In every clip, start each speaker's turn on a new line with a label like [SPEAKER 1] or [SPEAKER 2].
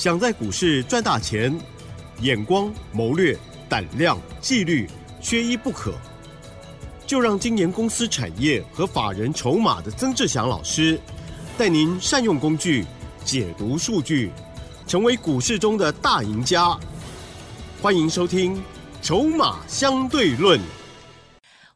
[SPEAKER 1] 想在股市赚大钱，眼光、谋略、胆量、纪律，缺一不可。就让金研公司产业和法人筹码的曾志祥老师，带您善用工具，解读数据，成为股市中的大赢家。欢迎收听《筹码相对论》。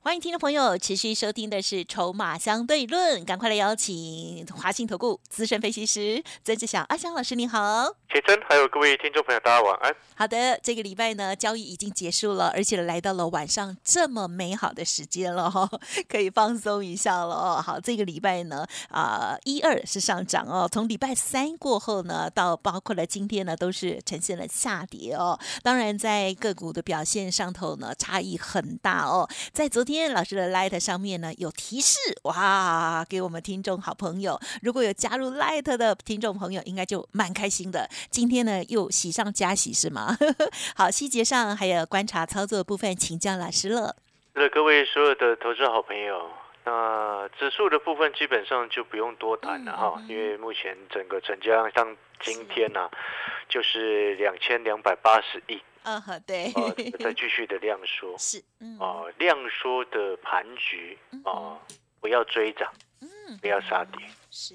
[SPEAKER 2] 欢迎听众朋友持续收听的是《筹码相对论》，赶快来邀请华信投顾资深分析师曾志祥阿祥老师，你好。
[SPEAKER 3] 铁真，还有各位听众朋友，大家晚安。
[SPEAKER 2] 好的，这个礼拜呢，交易已经结束了，而且来到了晚上这么美好的时间了哈，可以放松一下了哦。好，这个礼拜呢，啊，一二是上涨哦，从礼拜三过后呢，到包括了今天呢，都是呈现了下跌哦。当然，在个股的表现上头呢，差异很大哦。在昨天老师的 Light 上面呢，有提示哇，给我们听众好朋友，如果有加入 Light 的听众朋友，应该就蛮开心的。今天呢，又喜上加喜是吗？好，细节上还有观察操作部分，请教老师了。
[SPEAKER 3] 那各位所有的投资好朋友，那指数的部分基本上就不用多谈了哈，因为目前整个成交量像今天呢，就是两千两百八十亿。
[SPEAKER 2] 嗯，好，对。
[SPEAKER 3] 再继续的量缩。
[SPEAKER 2] 是。
[SPEAKER 3] 哦，量缩的盘局哦，不要追涨，嗯，不要杀跌。
[SPEAKER 2] 是。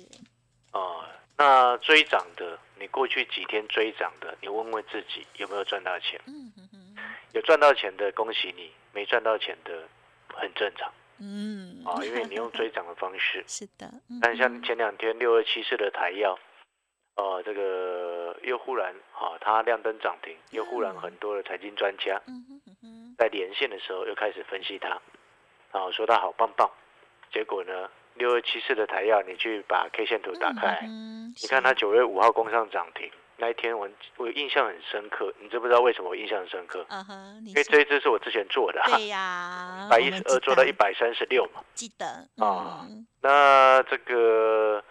[SPEAKER 3] 哦，那追涨的，你过去几天追涨的，你问问自己有没有赚到钱？嗯有赚到钱的，恭喜你；没赚到钱的，很正常。嗯。啊，因为你用追涨的方式。
[SPEAKER 2] 是的。
[SPEAKER 3] 但像前两天六二七四的台药，呃，这个又忽然，啊，它亮灯涨停，又忽然很多的财经专家，在连线的时候又开始分析它，啊，说它好棒棒，结果呢？六二七四的台药，你去把 K 线图打开，你看它九月五号攻上涨停那一天，我我印象很深刻。你知不知道为什么我印象很深刻？嗯哼，因为这一支是我之前做的，
[SPEAKER 2] 对呀，
[SPEAKER 3] 百一十二做到一百三十六嘛，
[SPEAKER 2] 记得
[SPEAKER 3] 啊。那这个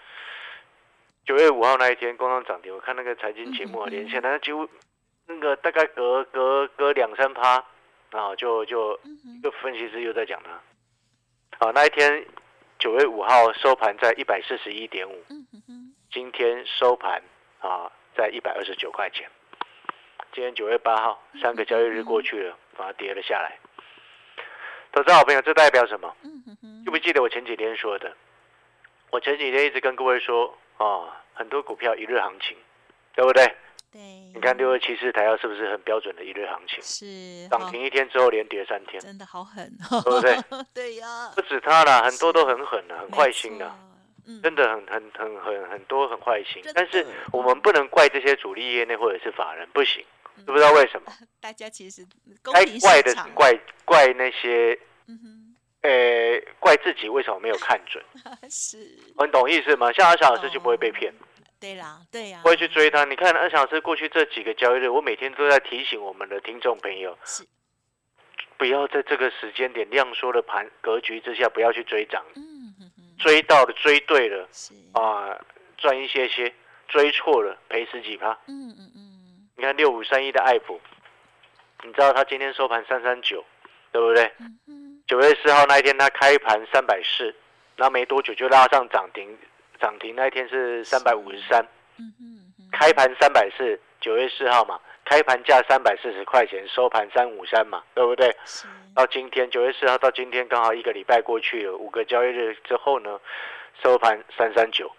[SPEAKER 3] 九月五号那一天攻上涨停，我看那个财经节目啊，连线，它几乎那个大概隔隔隔两三趴，然后就就一个分析师又在讲它，啊，那一天。九月五号收盘在一百四十一点五，今天收盘啊在一百二十九块钱。今天九月八号，三个交易日过去了，反而跌了下来。投资好朋友，这代表什么？记不记得我前几天说的？我前几天一直跟各位说啊，很多股票一日行情，对不对？
[SPEAKER 2] 对，
[SPEAKER 3] 你看六二七四台药是不是很标准的一日行情？
[SPEAKER 2] 是
[SPEAKER 3] 涨停一天之后连跌三天，
[SPEAKER 2] 真的好狠，
[SPEAKER 3] 对不对？
[SPEAKER 2] 对呀，
[SPEAKER 3] 不止它啦，很多都很狠的，很坏心的，真的很很很很很多很坏心。但是我们不能怪这些主力业内或者是法人不行，不知道为什么。
[SPEAKER 2] 大家其实
[SPEAKER 3] 该怪的是怪怪那些，呃，怪自己为什么没有看准？
[SPEAKER 2] 是，
[SPEAKER 3] 很懂意思吗？像阿小老师就不会被骗。
[SPEAKER 2] 对啦，对呀，
[SPEAKER 3] 会去追它。你看二小时过去这几个交易日，我每天都在提醒我们的听众朋友，是不要在这个时间点量缩的盘格局之下，不要去追涨。嗯追到了，追对了，是啊，赚一些些；追错了，赔十几趴。嗯嗯嗯。你看六五三一的爱普，你知道它今天收盘三三九，对不对？九月四号那一天，它开盘三百四，然后没多久就拉上涨停。涨停那一天是三百五十三，嗯嗯开盘三百四，九月四号嘛，开盘价三百四十块钱，收盘三五三嘛，对不对？到今天九月四号到今天刚好一个礼拜过去了，五个交易日之后呢，收盘三三九，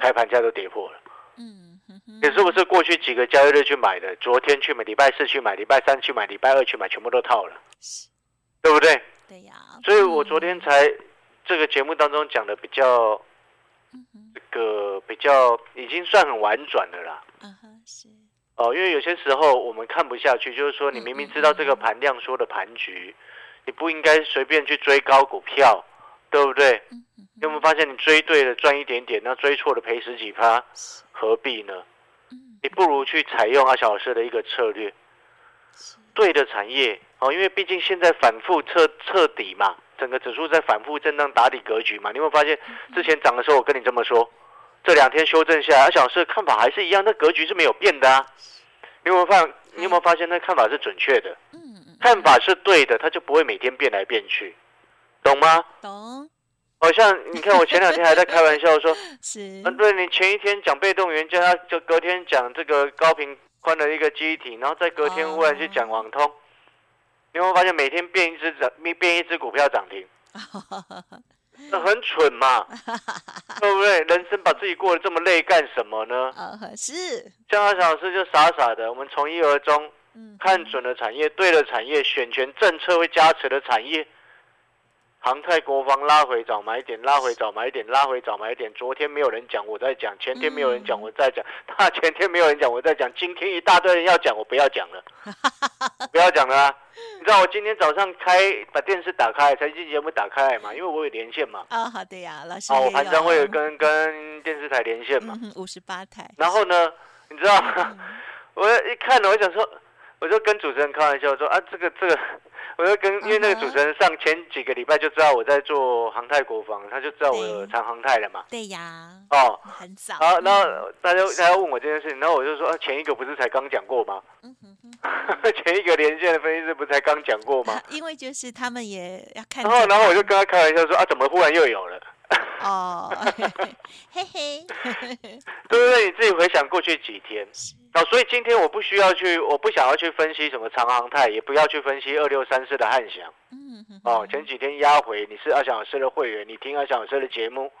[SPEAKER 3] 开盘价都跌破了。嗯，你是不是过去几个交易日去买的？昨天去买，礼拜四去买，礼拜三去买，礼拜二去买，全部都套了，对不对？
[SPEAKER 2] 对呀。
[SPEAKER 3] 所以我昨天才这个节目当中讲的比较。这个比较已经算很婉转的啦。嗯哼，是。哦，因为有些时候我们看不下去，就是说你明明知道这个盘量缩的盘局，你不应该随便去追高股票，对不对？你有没有发现你追对了赚一点点，那追错了赔十几趴，何必呢？你不如去采用阿小老师的一个策略，对的产业哦，因为毕竟现在反复彻彻底嘛。整个指数在反复震荡打底格局嘛？你有没有发现之前涨的时候我跟你这么说，这两天修正下来，小是看法还是一样，那格局是没有变的啊。你有没有发？你有没有发现那看法是准确的？嗯看法是对的，它就不会每天变来变去，懂吗？
[SPEAKER 2] 懂。
[SPEAKER 3] 好像你看，我前两天还在开玩笑说，
[SPEAKER 2] 是，
[SPEAKER 3] 嗯，对你前一天讲被动元件，他就隔天讲这个高频宽的一个机体，然后再隔天忽然去讲网通，你有没有发现每天变一只涨，变一只股票涨停？那很蠢嘛，对不对？人生把自己过得这么累干什么呢？
[SPEAKER 2] 是。
[SPEAKER 3] 像阿小老师就傻傻的，我们从一而终，看准了产业，对了产业，选全政策会加持的产业。航太国防拉回早买点，拉回早买点，拉回早买点。昨天没有人讲，我在讲；前天没有人讲，我在讲；大前天没有人讲，我在讲。今天一大堆人要讲，我不要讲了，不要讲了。你知道我今天早上开把电视打开，财经节目打开嘛？因为我有连线嘛。
[SPEAKER 2] 啊，好的呀，老师。
[SPEAKER 3] 哦，我盘中会有跟跟电视台连线嘛？
[SPEAKER 2] 五十八台。
[SPEAKER 3] 然后呢，你知道，我一看呢，我想说，我就跟主持人开玩笑说啊，这个这个。我就跟，因为那个主持人上前几个礼拜就知道我在做航太国防，他就知道我有长航太了嘛。
[SPEAKER 2] 对呀。
[SPEAKER 3] 哦，
[SPEAKER 2] 很早。
[SPEAKER 3] 好，然后他就他要问我这件事情，然后我就说，前一个不是才刚讲过吗？嗯哼哼。前一个连线的分析师不是才刚讲过吗？
[SPEAKER 2] 因为就是他们也要看。
[SPEAKER 3] 然后，然后我就跟他开玩笑说，啊，怎么忽然又有了？
[SPEAKER 2] 哦，嘿嘿，
[SPEAKER 3] 对不对？你自己回想过去几天，哦，所以今天我不需要去，我不想要去分析什么长航泰，也不要去分析二六三四的汉翔。嗯，哦，前几天压回，你是阿翔老师的会员，你听阿翔老师的节目，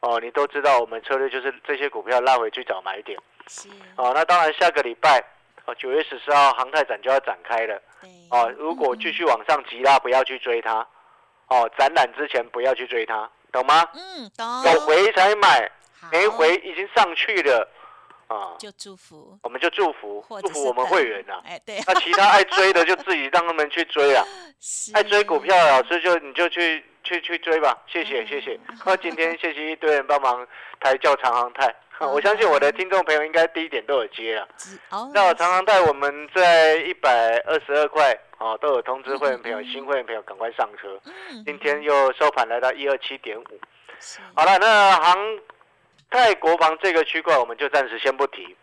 [SPEAKER 3] 哦，你都知道我们策略就是这些股票拉回去找买点。是，哦，那当然下个礼拜，哦，九月十四号航泰展就要展开了。哦，如果继续往上急拉，不要去追它。哦，展览之前不要去追它。懂吗？
[SPEAKER 2] 嗯，懂。
[SPEAKER 3] 有回才买，没回已经上去了，
[SPEAKER 2] 啊，就祝福，
[SPEAKER 3] 我们就祝福，祝福我们会员呐。
[SPEAKER 2] 哎，对。
[SPEAKER 3] 那其他爱追的就自己让他们去追啊。爱追股票的老师就你就去去去追吧，谢谢谢谢。那今天谢谢一堆人帮忙抬轿长航泰，我相信我的听众朋友应该第一点都有接啊。那长航泰我们在一百二十二块。哦，都有通知会员朋友，新会员朋友赶快上车。今天又收盘来到一二七点五。好了，那航太国防这个区块，我们就暂时先不提。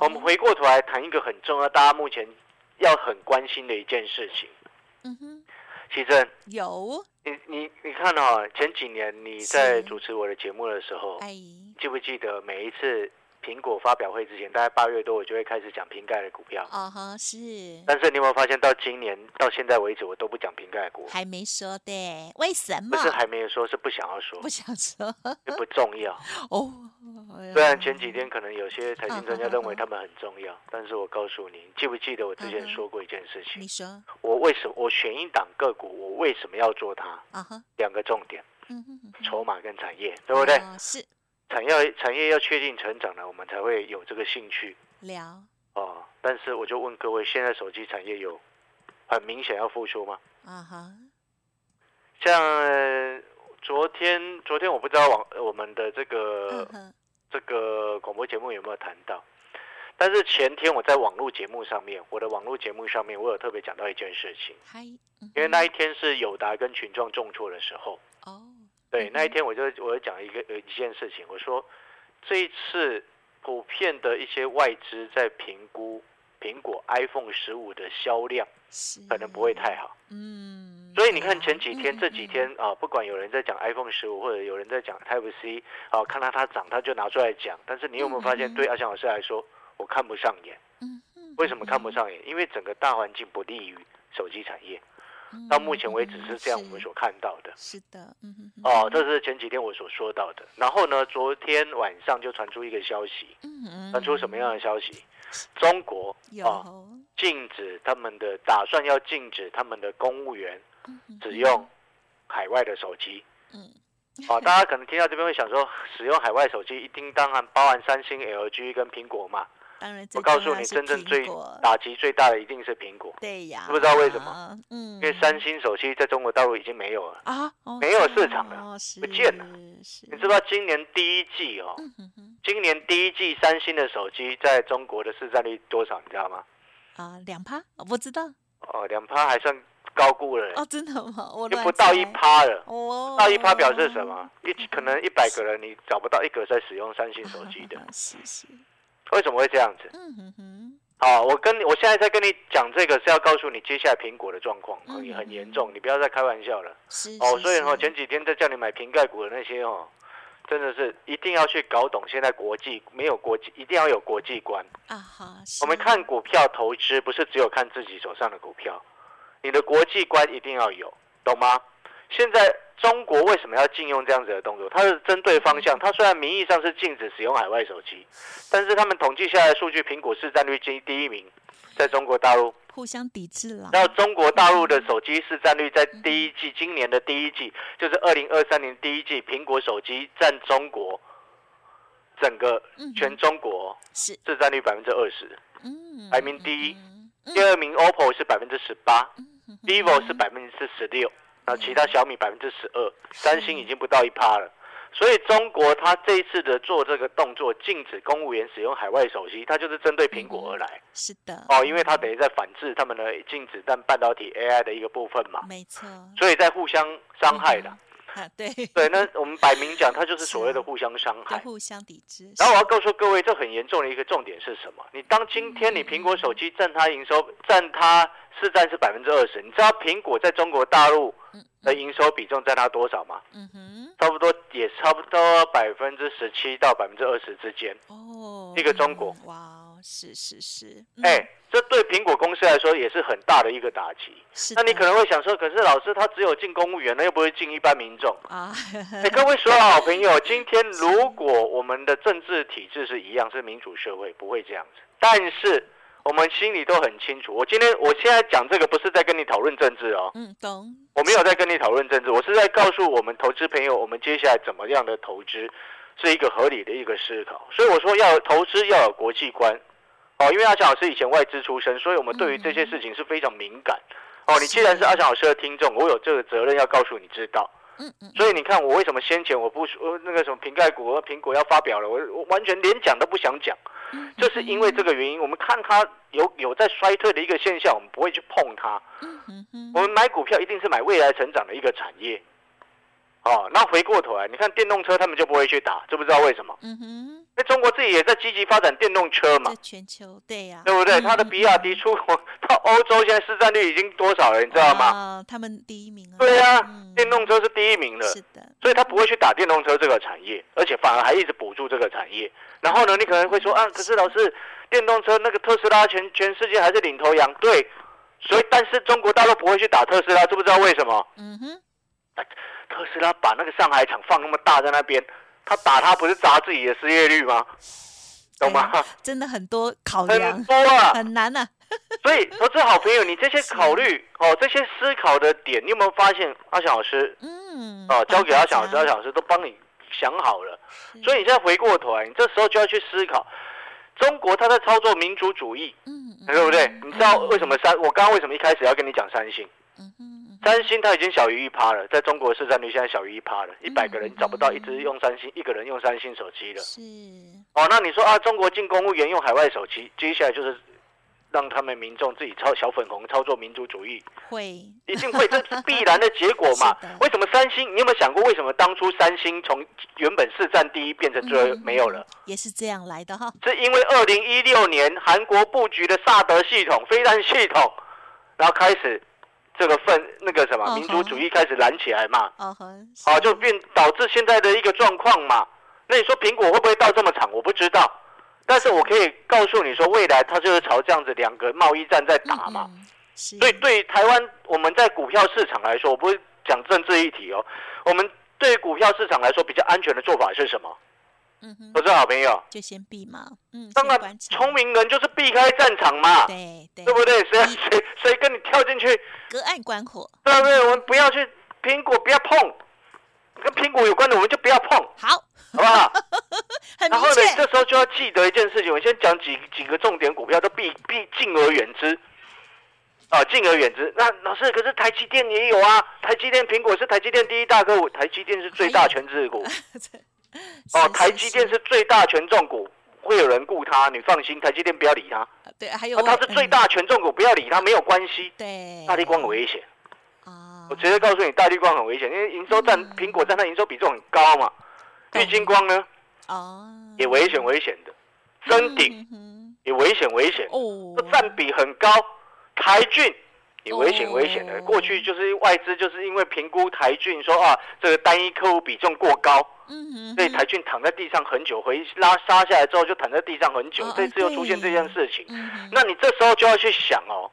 [SPEAKER 3] 我们回过头来谈一个很重要，大家目前要很关心的一件事情。嗯哼，奇珍
[SPEAKER 2] 有
[SPEAKER 3] 你你你看哦，前几年你在主持我的节目的时候，记不记得每一次？苹果发表会之前，大概八月多，我就会开始讲瓶盖的股票。
[SPEAKER 2] 哦哈，是。
[SPEAKER 3] 但是你有没有发现，到今年到现在为止，我都不讲瓶盖股。
[SPEAKER 2] 还没说的，为什么？
[SPEAKER 3] 不是还没有说，是不想要说。
[SPEAKER 2] 不想说。
[SPEAKER 3] 不重要。哦。虽然前几天可能有些财经专家认为他们很重要，但是我告诉你，记不记得我之前说过一件事情？
[SPEAKER 2] 你说。
[SPEAKER 3] 我为什么我选一档个股，我为什么要做它？啊哈。两个重点。嗯筹码跟产业，对不对？
[SPEAKER 2] 是。
[SPEAKER 3] 产业产业要确定成长了，我们才会有这个兴趣
[SPEAKER 2] 聊
[SPEAKER 3] 哦。但是我就问各位，现在手机产业有很明显要复苏吗？啊哈。像昨天，昨天我不知道网我们的这个这个广播节目有没有谈到，但是前天我在网络节目上面，我的网络节目上面，我有特别讲到一件事情。嗨，因为那一天是友达跟群众重挫的时候。哦。对，那一天我就我就讲一个呃一件事情，我说这一次普遍的一些外资在评估苹果 iPhone 十五的销量，可能不会太好。嗯，所以你看前几天这几天啊，不管有人在讲 iPhone 十五，或者有人在讲 Type C，啊，看到它涨，他就拿出来讲。但是你有没有发现，对阿翔老师来说，我看不上眼。嗯为什么看不上眼？因为整个大环境不利于手机产业。到目前为止是这样，我们所看到的。
[SPEAKER 2] 是的，
[SPEAKER 3] 嗯哦，这是前几天我所说到的。然后呢，昨天晚上就传出一个消息，传出什么样的消息？中国
[SPEAKER 2] 啊，
[SPEAKER 3] 禁止他们的打算要禁止他们的公务员只用海外的手机。嗯，哦，大家可能听到这边会想说，使用海外手机一定当然包含三星、LG 跟苹果嘛。
[SPEAKER 2] 我
[SPEAKER 3] 告诉你，真正最打击最大的一定是苹果。
[SPEAKER 2] 对呀，
[SPEAKER 3] 不知道为什么？嗯，因为三星手机在中国大陆已经没有了啊，没有市场了，不见了。你知道今年第一季哦，今年第一季三星的手机在中国的市占率多少？你知道吗？
[SPEAKER 2] 啊，两趴，我不知道。
[SPEAKER 3] 哦，两趴还算高估了。
[SPEAKER 2] 哦，真的吗？我
[SPEAKER 3] 就不到一趴了。哦，到一趴表示什么？一可能一百个人，你找不到一个在使用三星手机的。
[SPEAKER 2] 是是。
[SPEAKER 3] 为什么会这样子？嗯哼哼，好，我跟你，我现在在跟你讲这个是要告诉你接下来苹果的状况，你很严重，你不要再开玩笑了。
[SPEAKER 2] 是
[SPEAKER 3] 哦，所以哦，前几天在叫你买瓶盖股的那些哦，真的是一定要去搞懂现在国际没有国际，一定要有国际观啊哈。我们看股票投资不是只有看自己手上的股票，你的国际观一定要有，懂吗？现在中国为什么要禁用这样子的动作？它是针对方向。它虽然名义上是禁止使用海外手机，但是他们统计下来数据，苹果市占率第第一名，在中国大陆
[SPEAKER 2] 互相抵制了。
[SPEAKER 3] 那中国大陆的手机市占率在第一季，今年的第一季就是二零二三年第一季，苹果手机占中国整个全中国是市占率百分之二十，排名第一。第二名 OPPO 是百分之十八，vivo 是百分之十六。那其他小米百分之十二，三星已经不到一趴了，所以中国它这一次的做这个动作，禁止公务员使用海外手机，它就是针对苹果而来。
[SPEAKER 2] 是的。
[SPEAKER 3] 哦，因为它等于在反制他们的禁止但半导体 AI 的一个部分嘛。
[SPEAKER 2] 没错。
[SPEAKER 3] 所以在互相伤害的。
[SPEAKER 2] 啊，对。
[SPEAKER 3] 对，那我们摆明讲，它就是所谓的互相伤害。
[SPEAKER 2] 互相抵制。
[SPEAKER 3] 然后我要告诉各位，这很严重的一个重点是什么？你当今天你苹果手机占它营收占它市占是百分之二十，你知道苹果在中国大陆？的营收比重占它多少吗？嗯哼，差不多也差不多百分之十七到百分之二十之间。哦，一个中国。
[SPEAKER 2] 哇，是是是。
[SPEAKER 3] 哎，这对苹果公司来说也是很大的一个打击。是。那你可能会想说，可是老师他只有进公务员，那又不会进一般民众啊？哎，各位所有好朋友，今天如果我们的政治体制是一样，是民主社会，不会这样子。但是。我们心里都很清楚。我今天我现在讲这个不是在跟你讨论政治哦，
[SPEAKER 2] 嗯，懂。
[SPEAKER 3] 我没有在跟你讨论政治，我是在告诉我们投资朋友，我们接下来怎么样的投资是一个合理的一个思考。所以我说要投资要有国际观，哦，因为阿强老师以前外资出身，所以我们对于这些事情是非常敏感。哦，你既然是阿强老师的听众，我有这个责任要告诉你知道。嗯嗯。所以你看我为什么先前我不说那个什么瓶盖股和苹果要发表了，我我完全连讲都不想讲。就是因为这个原因，我们看它有有在衰退的一个现象，我们不会去碰它。我们买股票一定是买未来成长的一个产业。哦，那回过头来，你看电动车，他们就不会去打，知不知道为什么？嗯哼。那中国自己也在积极发展电动车嘛？
[SPEAKER 2] 全球对呀，
[SPEAKER 3] 对不对？它的比亚迪出口到欧洲，现在市占率已经多少了？你知道吗？
[SPEAKER 2] 啊，他们第一名啊。
[SPEAKER 3] 对呀，电动车是第一名的。是的。所以他不会去打电动车这个产业，而且反而还一直补助这个产业。然后呢，你可能会说啊，可是老师，电动车那个特斯拉全全世界还是领头羊，对。所以，但是中国大陆不会去打特斯拉，知不知道为什么？嗯哼。特斯拉把那个上海厂放那么大在那边，他打他不是砸自己的失业率吗？懂吗？
[SPEAKER 2] 真的很多考量，
[SPEAKER 3] 很多啊，
[SPEAKER 2] 很难啊。
[SPEAKER 3] 所以，投资好朋友，你这些考虑哦，这些思考的点，你有没有发现？阿翔老师，嗯，哦，交给阿翔老师，阿翔老师都帮你想好了。所以你现在回过头来，你这时候就要去思考，中国他在操作民族主义，嗯，对不对？你知道为什么三？我刚刚为什么一开始要跟你讲三星？嗯哼。三星它已经小于一趴了，在中国市占率现在小于一趴了，一百个人找不到一直用三星，一个人用三星手机了。是哦，那你说啊，中国进公务员用海外手机，接下来就是让他们民众自己操小粉红操作民族主义，
[SPEAKER 2] 会
[SPEAKER 3] 一定会，这是必然的结果嘛？为什么三星？你有没有想过，为什么当初三星从原本市占第一变成最后没有了？
[SPEAKER 2] 也是这样来的哈。
[SPEAKER 3] 是因为二零一六年韩国布局的萨德系统、飞弹系统，然后开始。这个份那个什么民族主义开始燃起来嘛，好就变导致现在的一个状况嘛。那你说苹果会不会到这么长？我不知道，但是我可以告诉你说，未来它就是朝这样子两个贸易战在打嘛。所以对台湾我们在股票市场来说，我不会讲政治议题哦。我们对股票市场来说比较安全的做法是什么？我是好朋友，
[SPEAKER 2] 就先避嘛。嗯，
[SPEAKER 3] 当然，聪明人就是避开战场嘛。对对，对不对？谁谁谁跟你跳进去，
[SPEAKER 2] 隔岸观火，
[SPEAKER 3] 对不对？我们不要去苹果，不要碰，跟苹果有关的我们就不要碰。
[SPEAKER 2] 好，
[SPEAKER 3] 好不好？
[SPEAKER 2] 然
[SPEAKER 3] 后呢，这时候就要记得一件事情，我先讲几几个重点股票，都避避敬而远之。啊，敬而远之。那老师，可是台积电也有啊。台积电、苹果是台积电第一大客户，台积电是最大全资股。哦，台积电是最大权重股，会有人顾它，你放心，台积电不要理它。
[SPEAKER 2] 对，还有
[SPEAKER 3] 它是最大权重股，不要理它，没有关系。
[SPEAKER 2] 对，
[SPEAKER 3] 大力光很危险。啊，我直接告诉你，大力光很危险，因为营收占苹果占它营收比重很高嘛。玉金光呢？哦，也危险危险的。真顶也危险危险哦，占比很高。台骏也危险危险的，过去就是外资就是因为评估台骏说啊，这个单一客户比重过高，嗯，所以台骏躺在地上很久，回拉杀下来之后就躺在地上很久，这次又出现这件事情，那你这时候就要去想哦，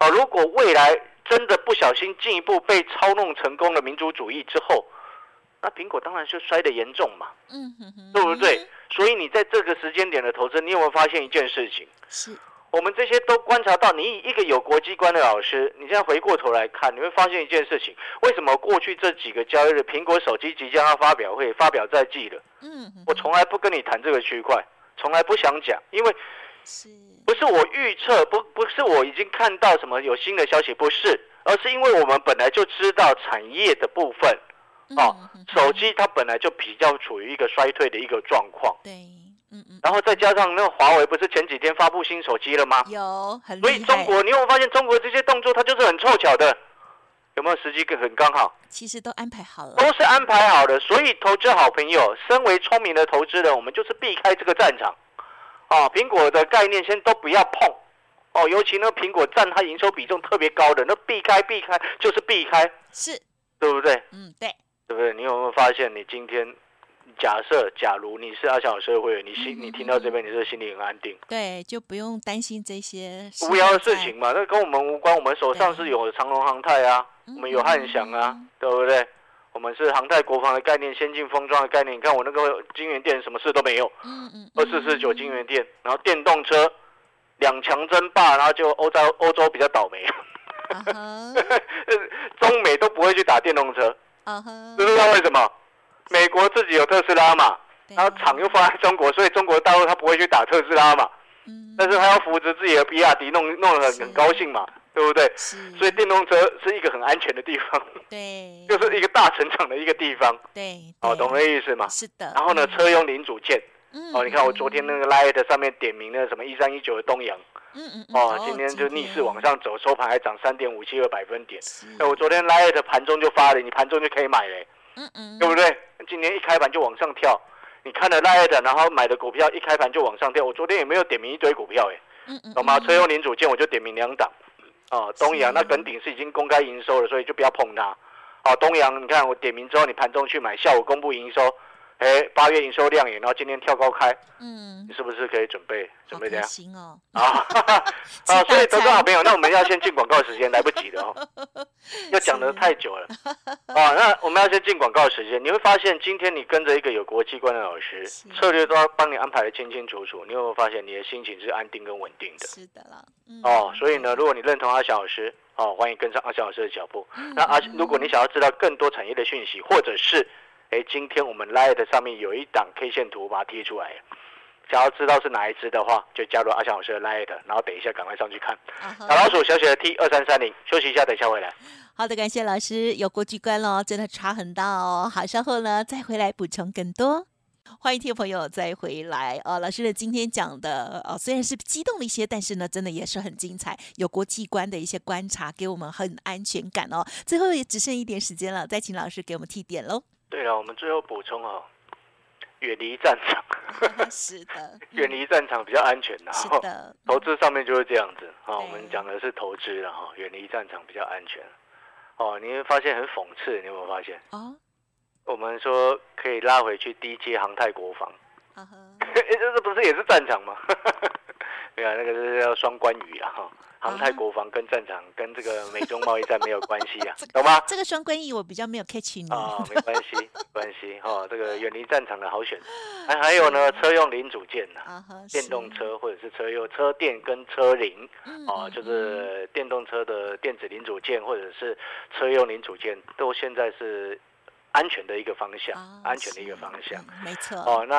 [SPEAKER 3] 哦，如果未来真的不小心进一步被操弄成功了民族主义之后，那苹果当然就摔得严重嘛，嗯哼哼，对不对？所以你在这个时间点的投资，你有没有发现一件事情？是。我们这些都观察到，你一个有国际观的老师，你现在回过头来看，你会发现一件事情：为什么过去这几个交易日，苹果手机即将要发表会，发表在即了？嗯，我从来不跟你谈这个区块，从来不想讲，因为是不是我预测？不，不是我已经看到什么有新的消息，不是，而是因为我们本来就知道产业的部分，哦，手机它本来就比较处于一个衰退的一个状况。对。然后再加上那个华为，不是前几天发布新手机了吗？
[SPEAKER 2] 有，很
[SPEAKER 3] 所以中国，你有没有发现中国这些动作，它就是很凑巧的，有没有时机很刚好？
[SPEAKER 2] 其实都安排好了，
[SPEAKER 3] 都是安排好的。所以投资好朋友，身为聪明的投资人，我们就是避开这个战场。啊，苹果的概念先都不要碰。哦，尤其那苹果占它营收比重特别高的，那避开避开就是避开，
[SPEAKER 2] 是，
[SPEAKER 3] 对不对？
[SPEAKER 2] 嗯，对，
[SPEAKER 3] 对不对？你有没有发现你今天？假设，假如你是阿强社会员，你心你听到这边，你是心里很安定，
[SPEAKER 2] 对，就不用担心这些
[SPEAKER 3] 无聊的事情嘛，那跟我们无关。我们手上是有长隆航太啊，我们有汉翔啊，对不对？我们是航太国防的概念，先进封装的概念。你看我那个金源店，什么事都没有，嗯嗯，二四四九金源店，然后电动车两强争霸，然后就欧洲欧洲比较倒霉，中美都不会去打电动车，知不知道为什么？美国自己有特斯拉嘛，然后厂又放在中国，所以中国大陆它不会去打特斯拉嘛。嗯。但是他要扶持自己的比亚迪，弄弄得很很高兴嘛，对不对？所以电动车是一个很安全的地方。
[SPEAKER 2] 对。
[SPEAKER 3] 就是一个大成长的一个地方。
[SPEAKER 2] 对。
[SPEAKER 3] 哦，懂的意思吗？
[SPEAKER 2] 是的。
[SPEAKER 3] 然后呢，车用零组件。嗯。哦，你看我昨天那个 Light 上面点名的什么一三一九的东阳。嗯嗯。哦，今天就逆势往上走，收盘还涨三点五七个百分点。哎，我昨天 Light 盘中就发了，你盘中就可以买嘞。嗯嗯。对不对？今年一开盘就往上跳，你看了拉的，然后买的股票一开盘就往上跳。我昨天也没有点名一堆股票，哎，懂吗？车用零组件我就点名两档，哦，东阳那耿鼎是已经公开营收了，所以就不要碰它。哦，东阳，你看我点名之后，你盘中去买，下午公布营收。哎，八月营收亮眼，然后今天跳高开，嗯，你是不是可以准备准备这样？
[SPEAKER 2] 行哦，
[SPEAKER 3] 啊，啊，所以投资好朋友，那我们要先进广告时间，来不及了哦，要讲的太久了，啊，那我们要先进广告时间。你会发现，今天你跟着一个有国际观的老师，策略都要帮你安排的清清楚楚。你有没有发现，你的心情是安定跟稳定的？
[SPEAKER 2] 是的了，
[SPEAKER 3] 哦，所以呢，如果你认同阿翔老师，哦，欢迎跟上阿翔老师的脚步。那阿，如果你想要知道更多产业的讯息，或者是哎，今天我们 Light 上面有一档 K 线图，把它贴出来。想要知道是哪一只的话，就加入阿翔老师的 Light，然后等一下赶快上去看。小老鼠小写的 T 二三三零，休息一下，等一下回来。
[SPEAKER 2] 好的，感谢老师，有国际观喽，真的差很大哦。好，稍后呢再回来补充更多。欢迎听众朋友再回来。哦，老师的今天讲的，哦，虽然是激动了一些，但是呢，真的也是很精彩，有国际观的一些观察，给我们很安全感哦。最后也只剩一点时间了，再请老师给我们提点喽。
[SPEAKER 3] 对了，我们最后补充哦，远离战场
[SPEAKER 2] 是的，
[SPEAKER 3] 远离战场比较安全的。
[SPEAKER 2] 是的，
[SPEAKER 3] 投资上面就是这样子啊。我们讲的是投资了哈，远离战场比较安全。哦，你会发现很讽刺，你有没有发现？啊，我们说可以拉回去低阶航太国防，啊 这不是也是战场吗？对啊，那个是叫双关语啊哈。航太国防跟战场跟这个美中贸易战没有关系啊，懂吗？
[SPEAKER 2] 这个双关义我比较没有 catch 你
[SPEAKER 3] 啊，没关系，没关系哈。这个远离战场的好选，还还有呢，车用零组件呐，电动车或者是车用车电跟车零啊，就是电动车的电子零组件或者是车用零组件，都现在是。安全的一个方向，安全的一个方向，
[SPEAKER 2] 没错。
[SPEAKER 3] 哦，那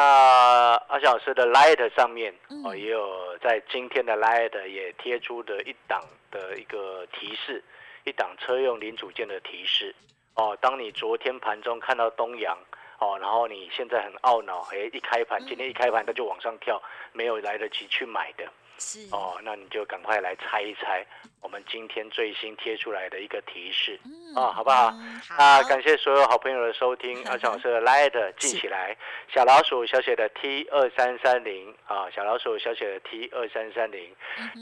[SPEAKER 3] 阿小老师的 Light 上面哦，也有在今天的 Light 也贴出的一档的一个提示，一档车用零组件的提示。哦，当你昨天盘中看到东阳，哦，然后你现在很懊恼，哎，一开盘今天一开盘它就往上跳，没有来得及去买的。
[SPEAKER 2] 是
[SPEAKER 3] 哦，那你就赶快来猜一猜我们今天最新贴出来的一个提示。啊，好不好？啊，感谢所有好朋友的收听。阿强老师的 Light 记起来，小老鼠小写的 T 二三三零啊，小老鼠小写的 T 二三三零。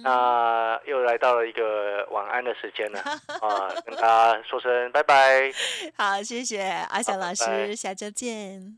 [SPEAKER 3] 那又来到了一个晚安的时间了 啊，跟大家说声拜拜。
[SPEAKER 2] 好，谢谢阿翔老师，下周见。